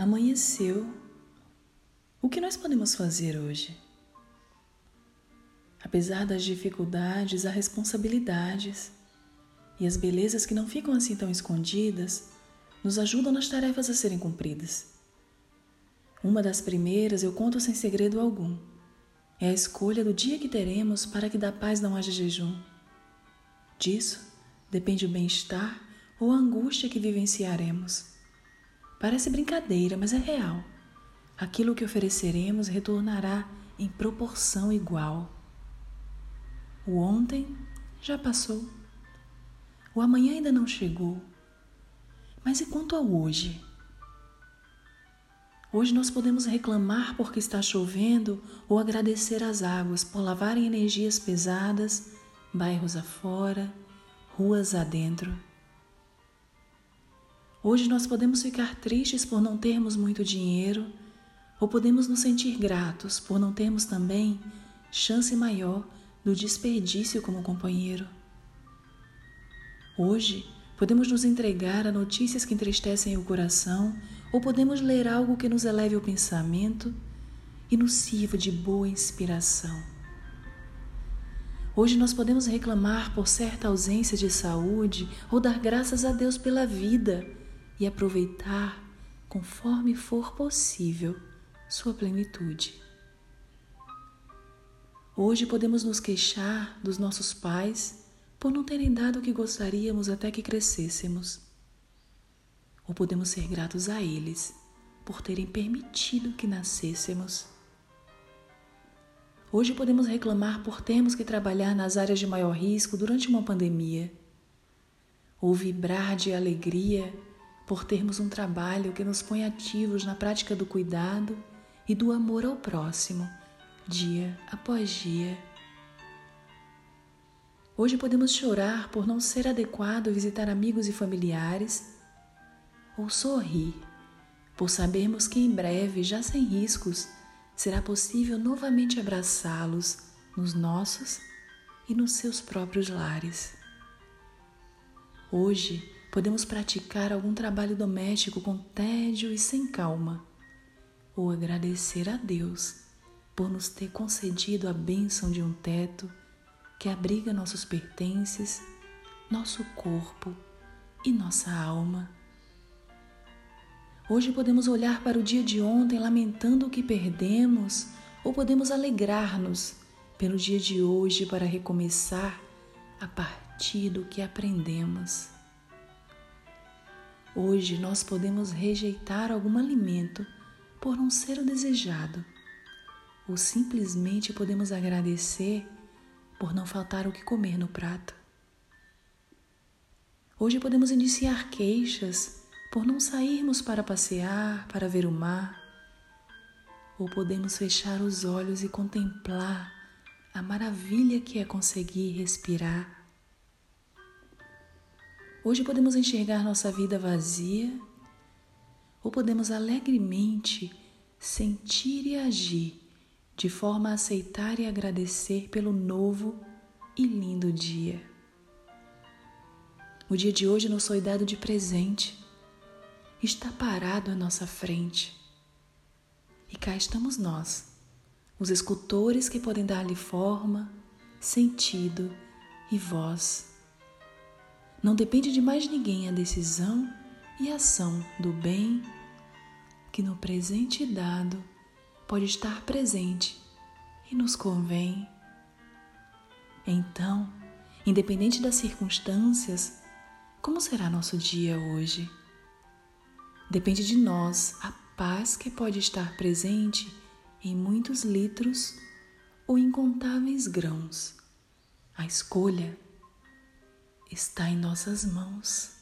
amanheceu. O que nós podemos fazer hoje? Apesar das dificuldades, há responsabilidades. E as belezas que não ficam assim tão escondidas nos ajudam nas tarefas a serem cumpridas. Uma das primeiras eu conto sem segredo algum. É a escolha do dia que teremos para que da paz não haja jejum. Disso depende o bem-estar ou a angústia que vivenciaremos. Parece brincadeira, mas é real. Aquilo que ofereceremos retornará em proporção igual. O ontem já passou. O amanhã ainda não chegou. Mas e quanto ao hoje? Hoje nós podemos reclamar porque está chovendo ou agradecer às águas por lavarem energias pesadas, bairros afora, ruas adentro. Hoje nós podemos ficar tristes por não termos muito dinheiro, ou podemos nos sentir gratos por não termos também chance maior do desperdício como companheiro. Hoje, podemos nos entregar a notícias que entristecem o coração ou podemos ler algo que nos eleve o pensamento e nos sirva de boa inspiração. Hoje nós podemos reclamar por certa ausência de saúde ou dar graças a Deus pela vida e aproveitar, conforme for possível, sua plenitude. Hoje podemos nos queixar dos nossos pais por não terem dado o que gostaríamos até que crescêssemos. Ou podemos ser gratos a eles por terem permitido que nascêssemos. Hoje podemos reclamar por termos que trabalhar nas áreas de maior risco durante uma pandemia. Ou vibrar de alegria por termos um trabalho que nos põe ativos na prática do cuidado e do amor ao próximo dia após dia. Hoje podemos chorar por não ser adequado visitar amigos e familiares, ou sorrir por sabermos que em breve, já sem riscos, será possível novamente abraçá-los nos nossos e nos seus próprios lares. Hoje podemos praticar algum trabalho doméstico com tédio e sem calma, ou agradecer a Deus por nos ter concedido a bênção de um teto que abriga nossos pertences, nosso corpo e nossa alma. Hoje podemos olhar para o dia de ontem lamentando o que perdemos, ou podemos alegrar-nos pelo dia de hoje para recomeçar a partir do que aprendemos. Hoje nós podemos rejeitar algum alimento por não ser o desejado ou simplesmente podemos agradecer por não faltar o que comer no prato. Hoje podemos iniciar queixas por não sairmos para passear, para ver o mar, ou podemos fechar os olhos e contemplar a maravilha que é conseguir respirar. Hoje podemos enxergar nossa vida vazia, ou podemos alegremente sentir e agir de forma a aceitar e agradecer pelo novo e lindo dia. O dia de hoje nos foi dado de presente, está parado à nossa frente. E cá estamos nós, os escultores que podem dar-lhe forma, sentido e voz. Não depende de mais ninguém a decisão e ação do bem que no presente dado pode estar presente e nos convém. Então, independente das circunstâncias, como será nosso dia hoje? Depende de nós a paz que pode estar presente em muitos litros ou incontáveis grãos. A escolha está em nossas mãos.